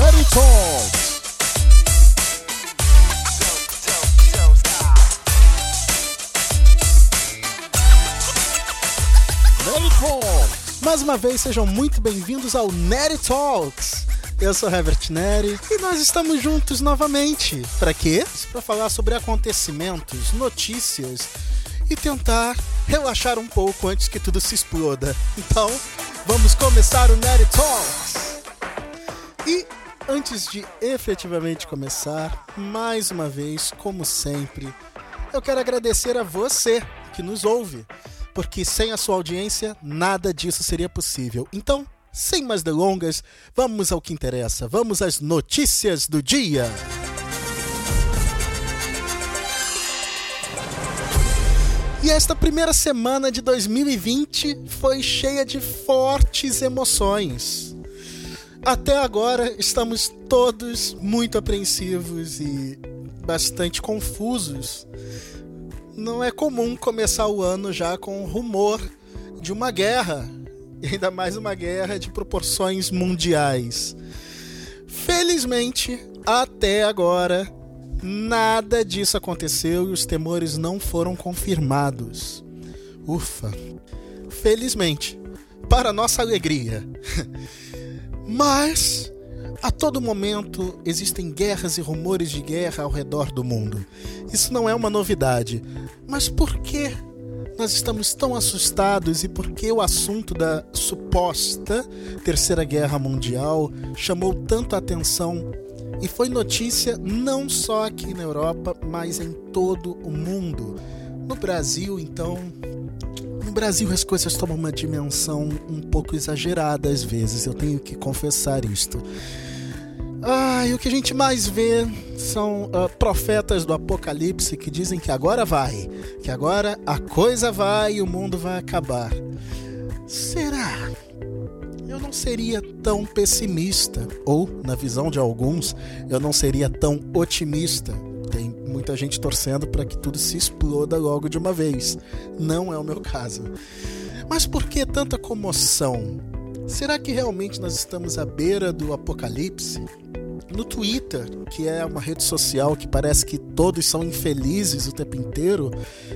Neri Talks. Neri Talks. Mais uma vez, sejam muito bem-vindos ao Neri Talks. Eu sou Herbert Neri e nós estamos juntos novamente. Para quê? Para falar sobre acontecimentos, notícias e tentar relaxar um pouco antes que tudo se exploda. Então, vamos começar o Neri Talks. E antes de efetivamente começar, mais uma vez, como sempre, eu quero agradecer a você que nos ouve, porque sem a sua audiência nada disso seria possível. Então, sem mais delongas, vamos ao que interessa. Vamos às notícias do dia. E esta primeira semana de 2020 foi cheia de fortes emoções. Até agora estamos todos muito apreensivos e bastante confusos. Não é comum começar o ano já com o rumor de uma guerra, ainda mais uma guerra de proporções mundiais. Felizmente, até agora, nada disso aconteceu e os temores não foram confirmados. Ufa! Felizmente, para nossa alegria. Mas a todo momento existem guerras e rumores de guerra ao redor do mundo. Isso não é uma novidade. Mas por que nós estamos tão assustados e por que o assunto da suposta Terceira Guerra Mundial chamou tanto a atenção e foi notícia não só aqui na Europa, mas em todo o mundo? No Brasil, então, no Brasil as coisas tomam uma dimensão um pouco exagerada às vezes, eu tenho que confessar isto. Ah, e o que a gente mais vê são uh, profetas do apocalipse que dizem que agora vai, que agora a coisa vai e o mundo vai acabar. Será? Eu não seria tão pessimista, ou, na visão de alguns, eu não seria tão otimista. Tem muita gente torcendo para que tudo se exploda logo de uma vez. Não é o meu caso. Mas por que tanta comoção? Será que realmente nós estamos à beira do apocalipse? No Twitter, que é uma rede social que parece que todos são infelizes o tempo inteiro,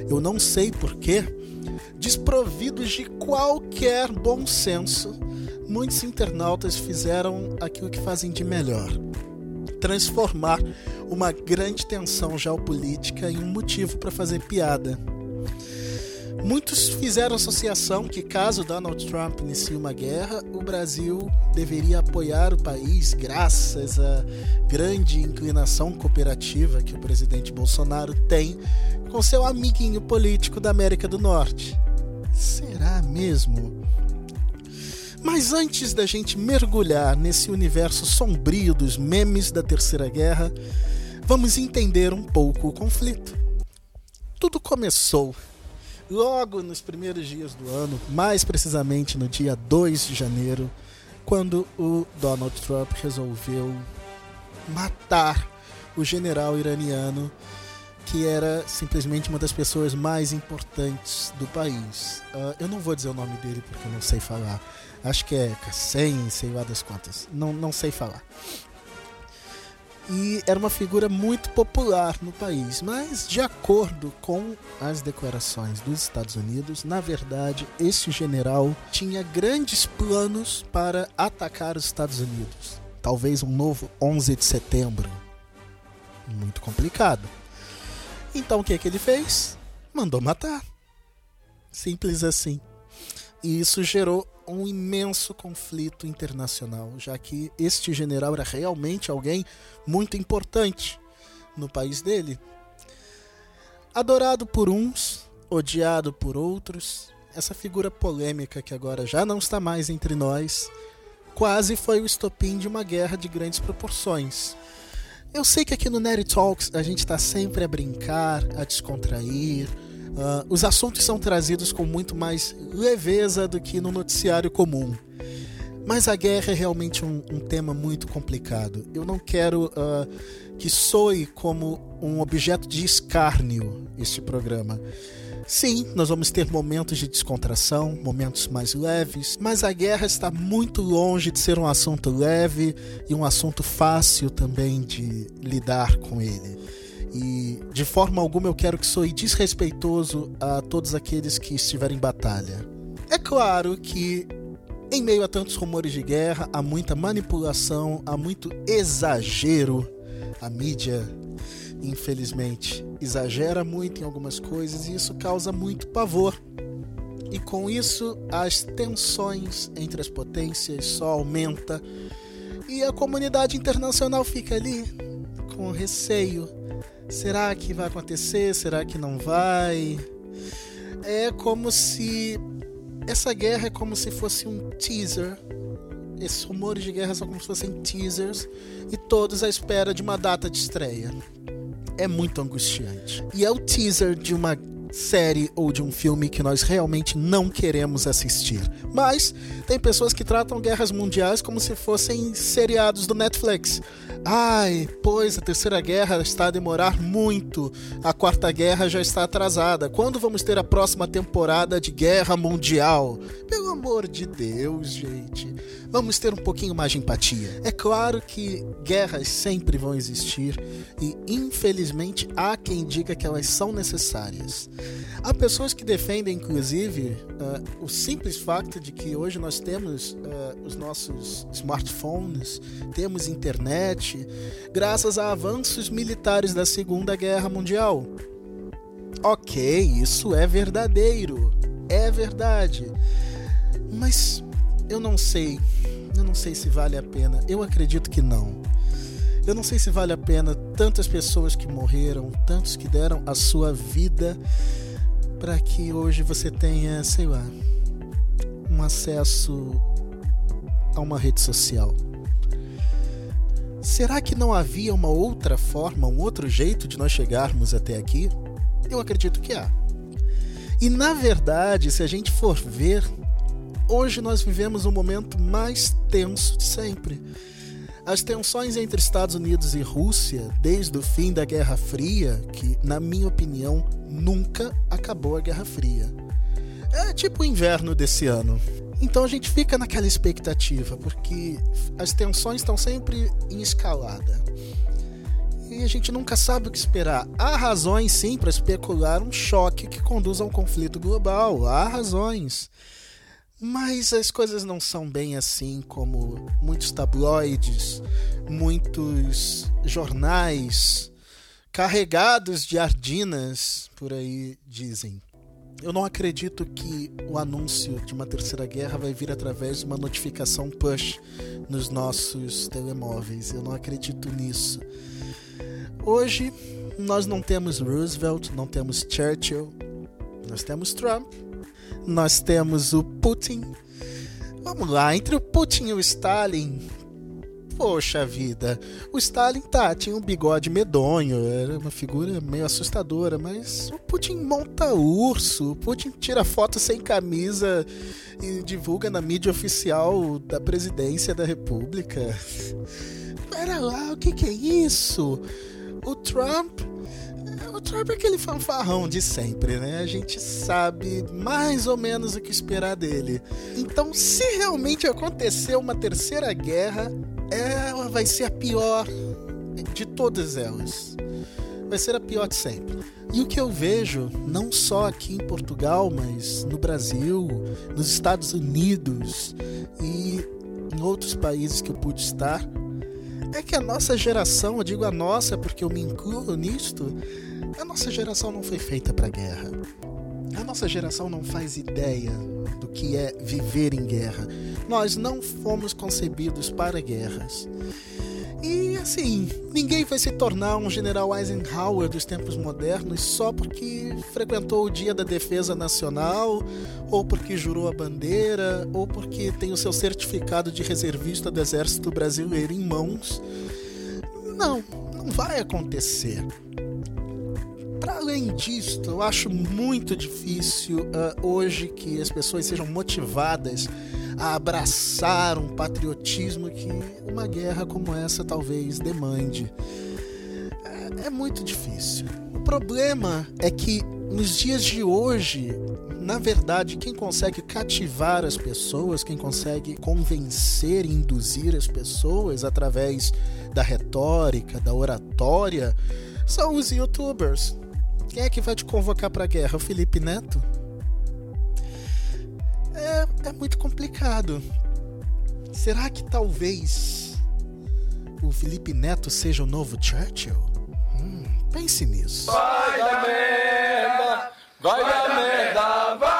eu não sei porquê, desprovidos de qualquer bom senso, muitos internautas fizeram aquilo que fazem de melhor: transformar uma grande tensão geopolítica em um motivo para fazer piada. Muitos fizeram associação que, caso Donald Trump inicie uma guerra, o Brasil deveria apoiar o país graças à grande inclinação cooperativa que o presidente Bolsonaro tem com seu amiguinho político da América do Norte. Será mesmo? Mas antes da gente mergulhar nesse universo sombrio dos memes da Terceira Guerra, vamos entender um pouco o conflito. Tudo começou logo nos primeiros dias do ano, mais precisamente no dia 2 de janeiro, quando o Donald Trump resolveu matar o general iraniano que era simplesmente uma das pessoas mais importantes do país. Uh, eu não vou dizer o nome dele porque eu não sei falar. Acho que é Kassem, sei lá das quantas. Não, não sei falar e era uma figura muito popular no país. Mas, de acordo com as declarações dos Estados Unidos, na verdade, esse general tinha grandes planos para atacar os Estados Unidos. Talvez um novo 11 de setembro. Muito complicado. Então, o que, que ele fez? Mandou matar. Simples assim. E isso gerou um imenso conflito internacional, já que este general era realmente alguém muito importante no país dele. Adorado por uns, odiado por outros, essa figura polêmica que agora já não está mais entre nós, quase foi o estopim de uma guerra de grandes proporções. Eu sei que aqui no Nerd Talks a gente está sempre a brincar, a descontrair, Uh, os assuntos são trazidos com muito mais leveza do que no noticiário comum. Mas a guerra é realmente um, um tema muito complicado. Eu não quero uh, que soe como um objeto de escárnio este programa. Sim, nós vamos ter momentos de descontração, momentos mais leves, mas a guerra está muito longe de ser um assunto leve e um assunto fácil também de lidar com ele. E de forma alguma eu quero que soe desrespeitoso a todos aqueles que estiverem em batalha. É claro que em meio a tantos rumores de guerra, há muita manipulação, há muito exagero. A mídia, infelizmente, exagera muito em algumas coisas e isso causa muito pavor. E com isso, as tensões entre as potências só aumenta e a comunidade internacional fica ali com receio Será que vai acontecer? Será que não vai? É como se essa guerra é como se fosse um teaser. Esses rumores de guerra são como se fossem teasers e todos à espera de uma data de estreia. É muito angustiante. E é o teaser de uma série ou de um filme que nós realmente não queremos assistir. Mas tem pessoas que tratam guerras mundiais como se fossem seriados do Netflix. Ai, pois a terceira guerra está a demorar muito. A quarta guerra já está atrasada. Quando vamos ter a próxima temporada de Guerra Mundial? Pelo amor de Deus, gente. Vamos ter um pouquinho mais de empatia. É claro que guerras sempre vão existir e, infelizmente, há quem diga que elas são necessárias. Há pessoas que defendem, inclusive, uh, o simples facto de que hoje nós temos uh, os nossos smartphones, temos internet, graças a avanços militares da Segunda Guerra Mundial. Ok, isso é verdadeiro, é verdade. Mas eu não sei, eu não sei se vale a pena. Eu acredito que não. Eu não sei se vale a pena tantas pessoas que morreram, tantos que deram a sua vida para que hoje você tenha, sei lá, um acesso a uma rede social. Será que não havia uma outra forma, um outro jeito de nós chegarmos até aqui? Eu acredito que há. E na verdade, se a gente for ver, hoje nós vivemos o momento mais tenso de sempre. As tensões entre Estados Unidos e Rússia, desde o fim da Guerra Fria, que, na minha opinião, nunca acabou a Guerra Fria. É tipo o inverno desse ano. Então a gente fica naquela expectativa, porque as tensões estão sempre em escalada. E a gente nunca sabe o que esperar. Há razões, sim, para especular um choque que conduza a um conflito global. Há razões. Mas as coisas não são bem assim como muitos tabloides, muitos jornais carregados de ardinas por aí dizem. Eu não acredito que o anúncio de uma terceira guerra vai vir através de uma notificação push nos nossos telemóveis. Eu não acredito nisso. Hoje nós não temos Roosevelt, não temos Churchill, nós temos Trump nós temos o Putin. Vamos lá, entre o Putin e o Stalin. Poxa vida, o Stalin tá, tinha um bigode medonho, era uma figura meio assustadora, mas o Putin monta urso, o Putin tira foto sem camisa e divulga na mídia oficial da presidência da república. Pera lá, o que, que é isso? O Trump o Trump é aquele fanfarrão de sempre, né? A gente sabe mais ou menos o que esperar dele. Então, se realmente acontecer uma terceira guerra, ela vai ser a pior de todas elas. Vai ser a pior de sempre. E o que eu vejo, não só aqui em Portugal, mas no Brasil, nos Estados Unidos e em outros países que eu pude estar, é que a nossa geração, eu digo a nossa porque eu me incluo nisto, a nossa geração não foi feita para guerra. A nossa geração não faz ideia do que é viver em guerra. Nós não fomos concebidos para guerras. E assim, ninguém vai se tornar um general Eisenhower dos tempos modernos só porque frequentou o Dia da Defesa Nacional, ou porque jurou a bandeira, ou porque tem o seu certificado de reservista do Exército Brasileiro em mãos. Não, não vai acontecer. Para além disso, eu acho muito difícil uh, hoje que as pessoas sejam motivadas a abraçar um patriotismo que uma guerra como essa talvez demande. É, é muito difícil. O problema é que nos dias de hoje, na verdade, quem consegue cativar as pessoas, quem consegue convencer e induzir as pessoas através da retórica, da oratória, são os youtubers. Quem é que vai te convocar para a guerra? O Felipe Neto? É, é muito complicado. Será que talvez o Felipe Neto seja o novo Churchill? Hum, pense nisso. Vai dar merda, vai dar merda, vai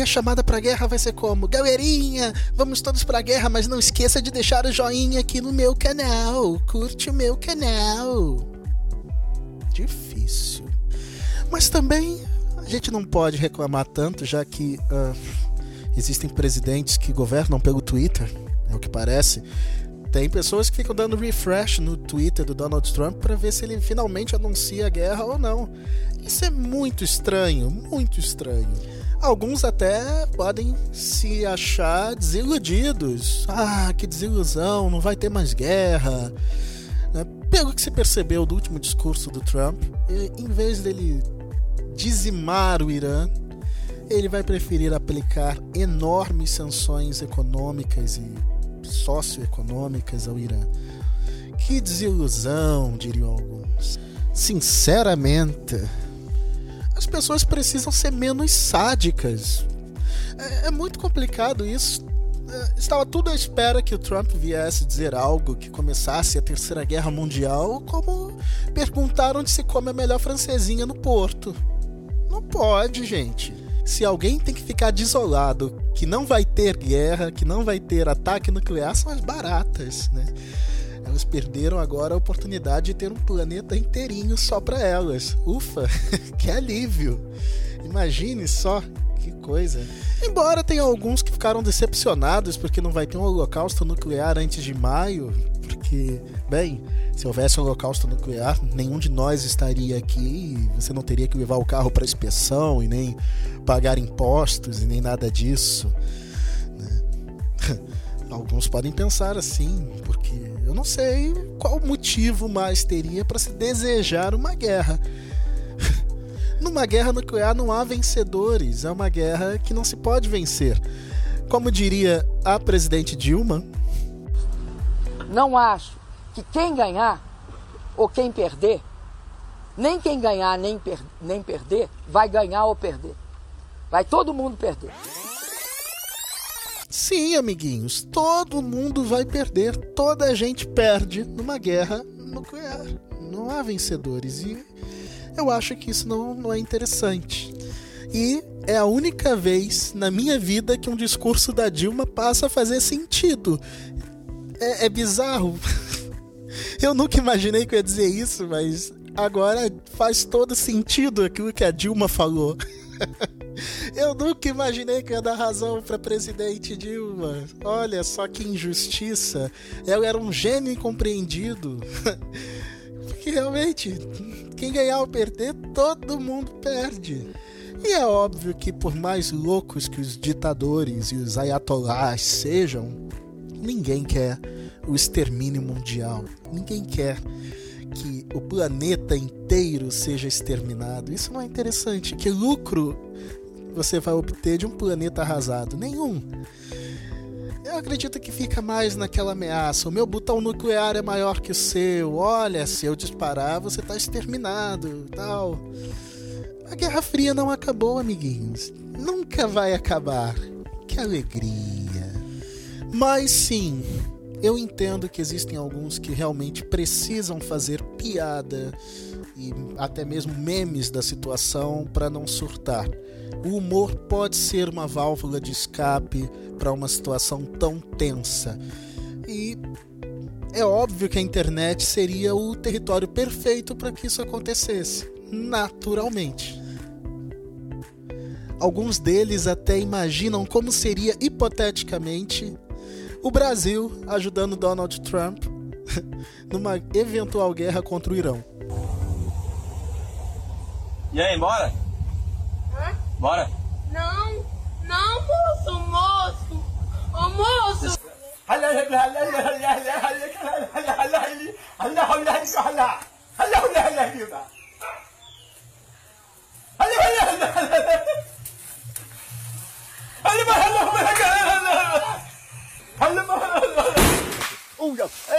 A chamada pra guerra vai ser como? Galerinha, vamos todos pra guerra, mas não esqueça de deixar o joinha aqui no meu canal. Curte o meu canal. Difícil. Mas também a gente não pode reclamar tanto, já que uh, existem presidentes que governam pelo Twitter, é o que parece. Tem pessoas que ficam dando refresh no Twitter do Donald Trump para ver se ele finalmente anuncia a guerra ou não. Isso é muito estranho, muito estranho. Alguns até podem se achar desiludidos. Ah, que desilusão, não vai ter mais guerra. Né? Pelo que se percebeu do último discurso do Trump, em vez dele dizimar o Irã, ele vai preferir aplicar enormes sanções econômicas e socioeconômicas ao Irã. Que desilusão, diriam alguns. Sinceramente, as pessoas precisam ser menos sádicas. É, é muito complicado isso. É, estava tudo à espera que o Trump viesse dizer algo que começasse a Terceira Guerra Mundial, como perguntar onde se come a melhor francesinha no Porto. Não pode, gente. Se alguém tem que ficar desolado, que não vai ter guerra, que não vai ter ataque nuclear, são as baratas, né? Elas perderam agora a oportunidade de ter um planeta inteirinho só para elas. Ufa, que alívio! Imagine só que coisa. Embora tenha alguns que ficaram decepcionados porque não vai ter um holocausto nuclear antes de maio, porque, bem, se houvesse um holocausto nuclear, nenhum de nós estaria aqui, você não teria que levar o carro para inspeção e nem pagar impostos e nem nada disso. Né? Alguns podem pensar assim, porque eu não sei qual motivo mais teria para se desejar uma guerra. Numa guerra nuclear não há vencedores, é uma guerra que não se pode vencer. Como diria a presidente Dilma, não acho que quem ganhar ou quem perder, nem quem ganhar nem, per nem perder, vai ganhar ou perder. Vai todo mundo perder. Sim, amiguinhos, todo mundo vai perder, toda a gente perde numa guerra nuclear. Não há vencedores e eu acho que isso não, não é interessante. E é a única vez na minha vida que um discurso da Dilma passa a fazer sentido. É, é bizarro. Eu nunca imaginei que eu ia dizer isso, mas agora faz todo sentido aquilo que a Dilma falou. Eu nunca imaginei que ia dar razão para presidente Dilma. Olha só que injustiça. Ela era um gênio incompreendido. Porque realmente, quem ganhar ou perder, todo mundo perde. E é óbvio que, por mais loucos que os ditadores e os ayatollahs sejam, ninguém quer o extermínio mundial. Ninguém quer que o planeta inteiro seja exterminado. Isso não é interessante. Que lucro você vai obter de um planeta arrasado? Nenhum. Eu acredito que fica mais naquela ameaça. O meu botão nuclear é maior que o seu. Olha, se eu disparar, você está exterminado, tal. A Guerra Fria não acabou, amiguinhos. Nunca vai acabar. Que alegria. Mas sim, eu entendo que existem alguns que realmente precisam fazer piada e até mesmo memes da situação para não surtar. O humor pode ser uma válvula de escape para uma situação tão tensa. E é óbvio que a internet seria o território perfeito para que isso acontecesse, naturalmente. Alguns deles até imaginam como seria hipoteticamente o Brasil ajudando Donald Trump numa eventual guerra contra o Irão. E aí, bora? Hã? Bora? Não, não, moço, moço. Almoço! Olha,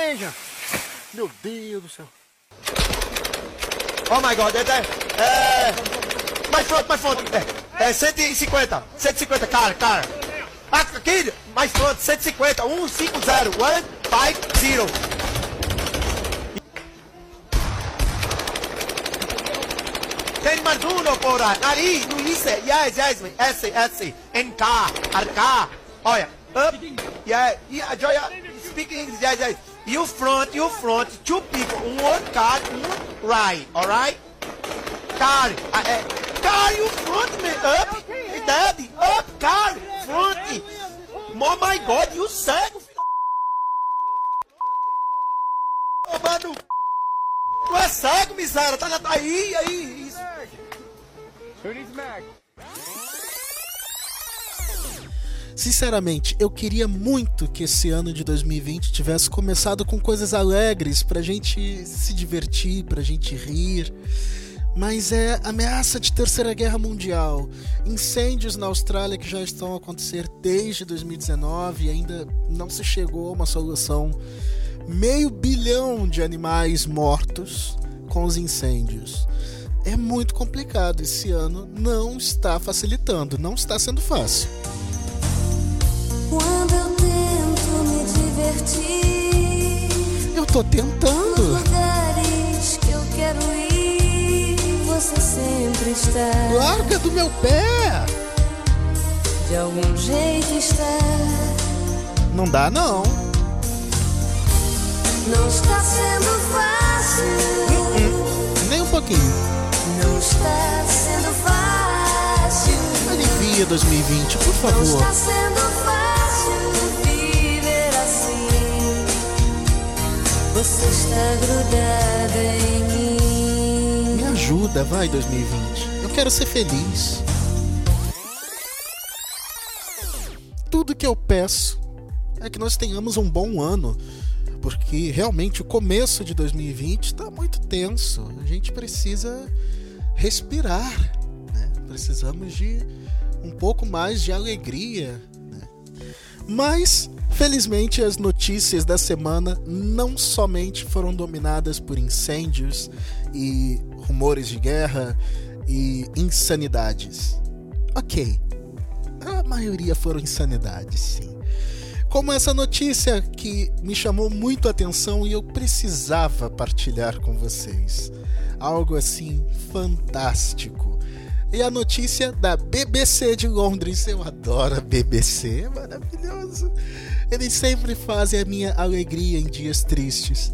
eja! Meu Deus do céu! Oh my god, é, é, é mais front, mais front, é, é 150, 150, cara, cara. Ah, aqui, mais front, 150, 150, 150. Tem mais uno por aí, ali, no isso, yes, yes, esse, esse, em cá, arca, olha, up, yeah, yeah, joia, speak English, yes, yes. You front, you front, two people, one car, one right, alright? Car, uh, uh, car, you front me, up, daddy, up, car, front. Oh my god, you cego, filho. Ô, mano, tu é cego, miséria, tá, aí, aí, isso. Sinceramente, eu queria muito que esse ano de 2020 tivesse começado com coisas alegres pra gente se divertir, pra gente rir. Mas é ameaça de terceira guerra mundial, incêndios na Austrália que já estão a acontecer desde 2019 e ainda não se chegou a uma solução. Meio bilhão de animais mortos com os incêndios. É muito complicado. Esse ano não está facilitando, não está sendo fácil. Quando eu tento me divertir, Eu tô tentando. nos lugares que eu quero ir, você sempre está. Larga do meu pé! De algum jeito está. Não dá não. Não está sendo fácil. Nem um pouquinho. Não está sendo fácil. Alivia 2020, por Não favor. está sendo está grudada em mim. Me ajuda, vai 2020. Eu quero ser feliz. Tudo que eu peço é que nós tenhamos um bom ano, porque realmente o começo de 2020 está muito tenso. A gente precisa respirar, né? Precisamos de um pouco mais de alegria? Mas, felizmente, as notícias da semana não somente foram dominadas por incêndios e rumores de guerra e insanidades. Ok, a maioria foram insanidades, sim. Como essa notícia que me chamou muito a atenção e eu precisava partilhar com vocês. Algo assim fantástico. E a notícia da BBC de Londres. Eu adoro a BBC, é maravilhoso. Eles sempre fazem a minha alegria em dias tristes.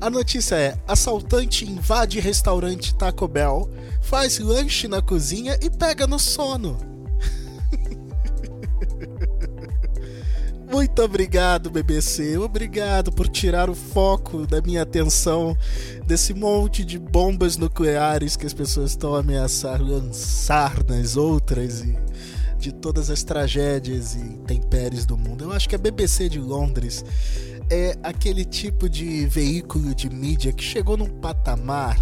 A notícia é: assaltante invade restaurante Taco Bell, faz lanche na cozinha e pega no sono. Muito obrigado, BBC. Obrigado por tirar o foco da minha atenção desse monte de bombas nucleares que as pessoas estão a ameaçar lançar nas outras e de todas as tragédias e intempéries do mundo. Eu acho que a BBC de Londres é aquele tipo de veículo de mídia que chegou num patamar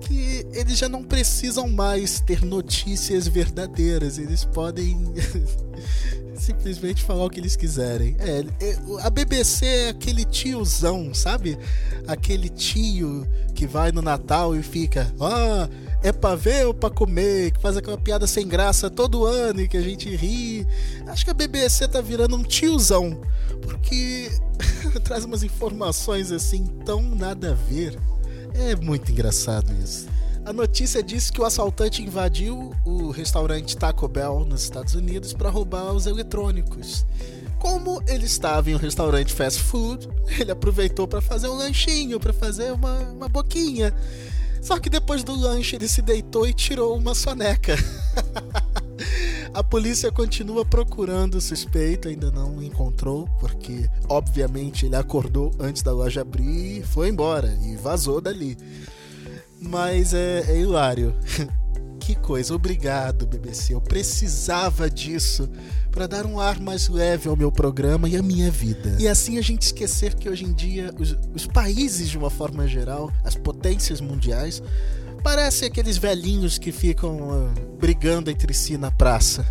que eles já não precisam mais ter notícias verdadeiras, eles podem simplesmente falar o que eles quiserem. É, é, a BBC é aquele tiozão, sabe? Aquele tio que vai no Natal e fica, ah, é pra ver ou pra comer, que faz aquela piada sem graça todo ano e que a gente ri. Acho que a BBC tá virando um tiozão, porque traz umas informações assim tão nada a ver. É muito engraçado isso. A notícia diz que o assaltante invadiu o restaurante Taco Bell nos Estados Unidos para roubar os eletrônicos. Como ele estava em um restaurante fast food, ele aproveitou para fazer um lanchinho, para fazer uma, uma boquinha. Só que depois do lanche ele se deitou e tirou uma soneca. A polícia continua procurando o suspeito, ainda não encontrou, porque obviamente ele acordou antes da loja abrir foi embora e vazou dali. Mas é, é hilário. que coisa. Obrigado, BBC. Eu precisava disso para dar um ar mais leve ao meu programa e à minha vida. E assim a gente esquecer que hoje em dia os, os países, de uma forma geral, as potências mundiais, parecem aqueles velhinhos que ficam uh, brigando entre si na praça.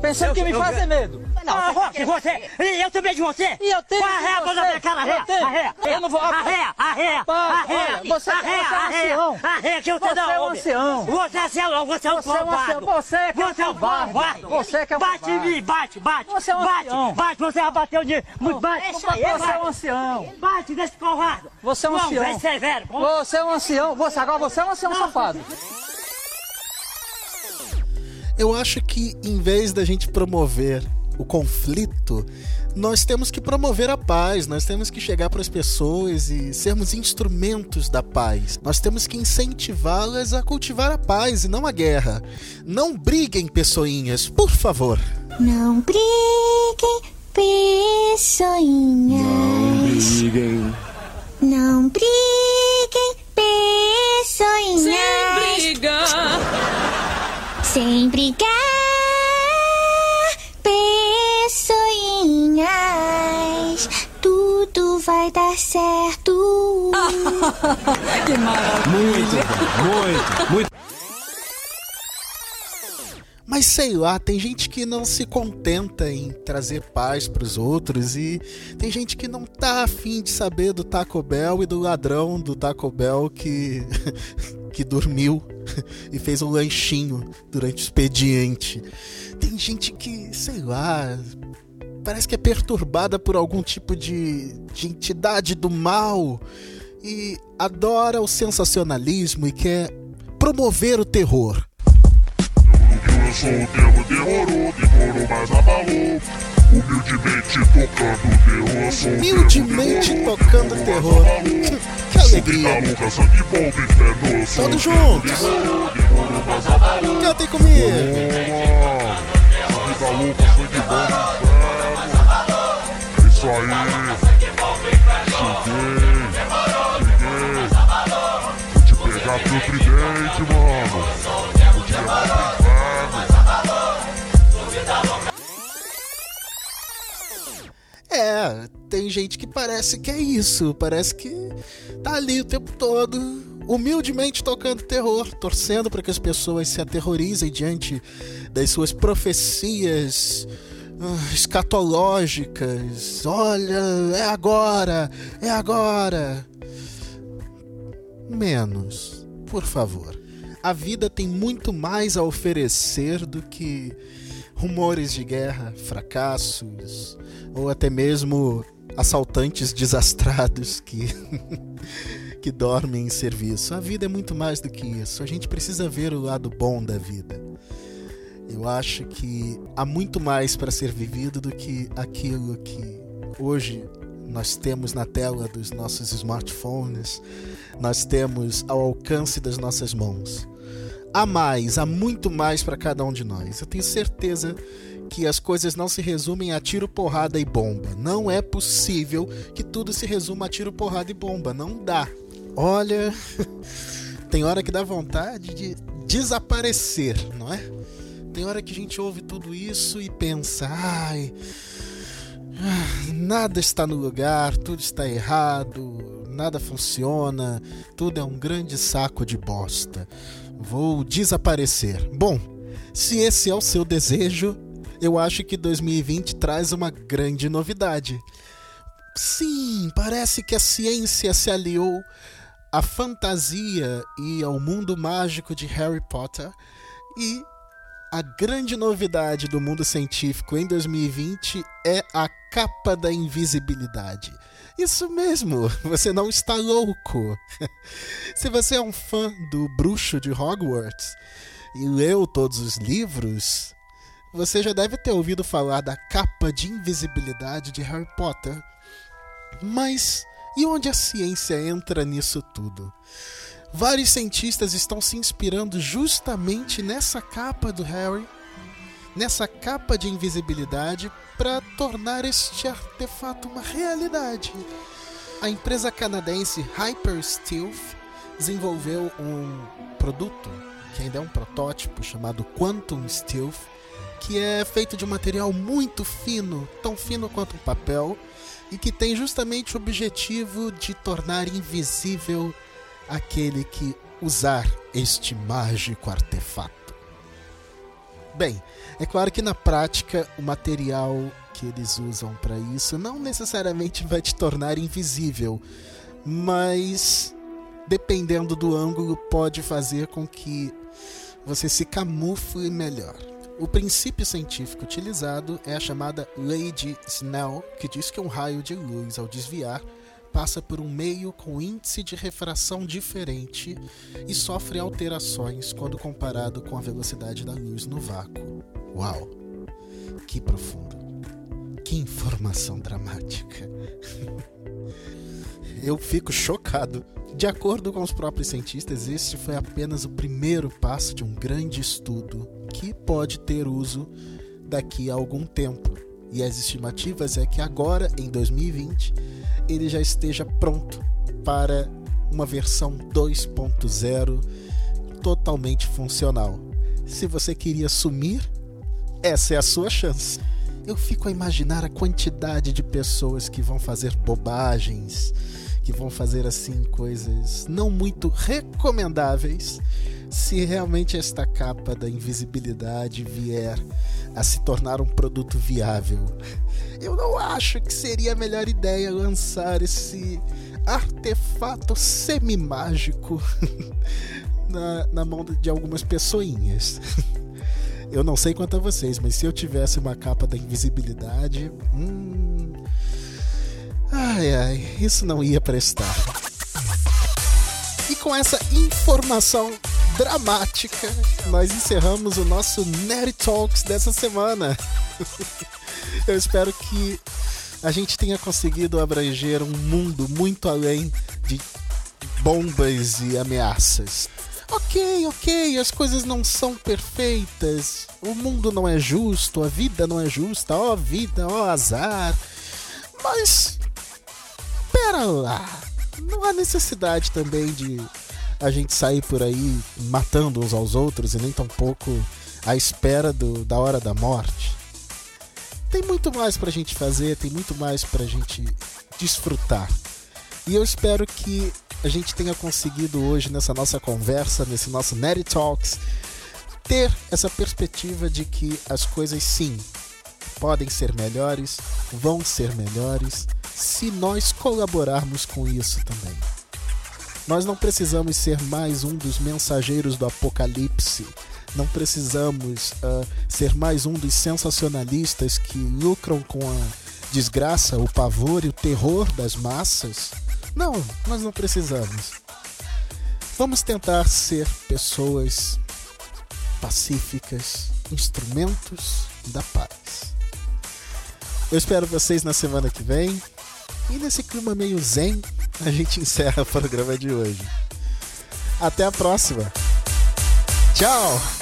Pensando que me fazem medo. Não, ah, Roque, você! Eu tenho medo de você! E eu tenho a mão da minha cara, arreia! Arreia! Eu não vou... Arreia, arreia! Arreia! você- Arreia, você é um arreia! Arreia, que eu Você te dou é um ancião. Você é ancião, você é um Você é um covarde! Você é um Você é um covarde. covarde! Você que é um Bate em mim, bate, bate! Você é um Bate, ancião. bate, você já bateu de... Muito bate! Você é um ancião. Bate desse covarde! Você é um ancião. vai ser velho! Você é um ancião. Você, agora você é um ancião safado. Eu acho que em vez da gente promover o conflito, nós temos que promover a paz, nós temos que chegar para as pessoas e sermos instrumentos da paz. Nós temos que incentivá-las a cultivar a paz e não a guerra. Não briguem, pessoinhas, por favor. Não briguem, pessoinhas. Briguem. Não briguem, pessoinhas. Sem briga. Sem brigar, pessoinhas. Tudo vai dar certo. Que maravilha. Muito, muito. Mas sei lá, tem gente que não se contenta em trazer paz pros outros e tem gente que não tá afim de saber do Taco Bell e do ladrão do Taco Bell que que dormiu e fez um lanchinho durante o expediente. Tem gente que, sei lá, parece que é perturbada por algum tipo de, de entidade do mal e adora o sensacionalismo e quer promover o terror. Sou o demorou, demorou, mas abalou. Humildemente tocando terror, sou Humildemente terror, tocando demorou, terror. abalou. Que alegria. Louca, sangue bom, inferno, sou Todos juntos. demorou, demorou, mas abalou. Cantem comigo. Toma, vida louca, sangue bom, inferno. É isso aí. Cheguei, cheguei. Vou te pegar pro tridente, É, tem gente que parece que é isso, parece que tá ali o tempo todo, humildemente tocando terror, torcendo para que as pessoas se aterrorizem diante das suas profecias ah, escatológicas. Olha, é agora, é agora. Menos, por favor. A vida tem muito mais a oferecer do que rumores de guerra, fracassos ou até mesmo assaltantes desastrados que que dormem em serviço. A vida é muito mais do que isso. A gente precisa ver o lado bom da vida. Eu acho que há muito mais para ser vivido do que aquilo que hoje nós temos na tela dos nossos smartphones, nós temos ao alcance das nossas mãos. Há mais, há muito mais para cada um de nós. Eu tenho certeza que as coisas não se resumem a tiro, porrada e bomba. Não é possível que tudo se resuma a tiro, porrada e bomba. Não dá. Olha, tem hora que dá vontade de desaparecer, não é? Tem hora que a gente ouve tudo isso e pensa, ai, nada está no lugar, tudo está errado, nada funciona, tudo é um grande saco de bosta. Vou desaparecer. Bom, se esse é o seu desejo, eu acho que 2020 traz uma grande novidade. Sim, parece que a ciência se aliou à fantasia e ao mundo mágico de Harry Potter e a grande novidade do mundo científico em 2020 é a capa da invisibilidade. Isso mesmo, você não está louco. Se você é um fã do bruxo de Hogwarts e leu todos os livros, você já deve ter ouvido falar da capa de invisibilidade de Harry Potter. Mas e onde a ciência entra nisso tudo? Vários cientistas estão se inspirando justamente nessa capa do Harry, nessa capa de invisibilidade, para tornar este artefato uma realidade. A empresa canadense Hyperstealth desenvolveu um produto que ainda é um protótipo chamado Quantum Stealth, que é feito de um material muito fino, tão fino quanto um papel, e que tem justamente o objetivo de tornar invisível aquele que usar este mágico artefato. Bem, é claro que na prática o material que eles usam para isso não necessariamente vai te tornar invisível, mas dependendo do ângulo pode fazer com que você se camufle melhor. O princípio científico utilizado é a chamada lei de Snell, que diz que um raio de luz, ao desviar, passa por um meio com índice de refração diferente e sofre alterações quando comparado com a velocidade da luz no vácuo. Uau! Que profundo! Que informação dramática! Eu fico chocado. De acordo com os próprios cientistas, este foi apenas o primeiro passo de um grande estudo que pode ter uso daqui a algum tempo. E as estimativas é que agora, em 2020, ele já esteja pronto para uma versão 2.0 totalmente funcional. Se você queria sumir, essa é a sua chance. Eu fico a imaginar a quantidade de pessoas que vão fazer bobagens, que vão fazer assim coisas não muito recomendáveis, se realmente esta capa da invisibilidade vier a se tornar um produto viável. Eu não acho que seria a melhor ideia lançar esse artefato semi-mágico na, na mão de algumas pessoinhas. Eu não sei quanto a vocês, mas se eu tivesse uma capa da invisibilidade. Hum, ai ai, isso não ia prestar. E com essa informação dramática, nós encerramos o nosso Nerd Talks dessa semana. Eu espero que a gente tenha conseguido abranger um mundo muito além de bombas e ameaças. Ok, ok, as coisas não são perfeitas, o mundo não é justo, a vida não é justa, ó vida, ó azar. Mas. Pera lá, não há necessidade também de a gente sair por aí matando uns aos outros e nem tampouco à espera do, da hora da morte. Tem muito mais pra gente fazer, tem muito mais pra gente desfrutar. E eu espero que a gente tenha conseguido hoje nessa nossa conversa, nesse nosso Nerd Talks, ter essa perspectiva de que as coisas sim podem ser melhores, vão ser melhores, se nós colaborarmos com isso também. Nós não precisamos ser mais um dos mensageiros do apocalipse. Não precisamos uh, ser mais um dos sensacionalistas que lucram com a desgraça, o pavor e o terror das massas. Não, nós não precisamos. Vamos tentar ser pessoas pacíficas, instrumentos da paz. Eu espero vocês na semana que vem. E nesse clima meio zen, a gente encerra o programa de hoje. Até a próxima. Tchau!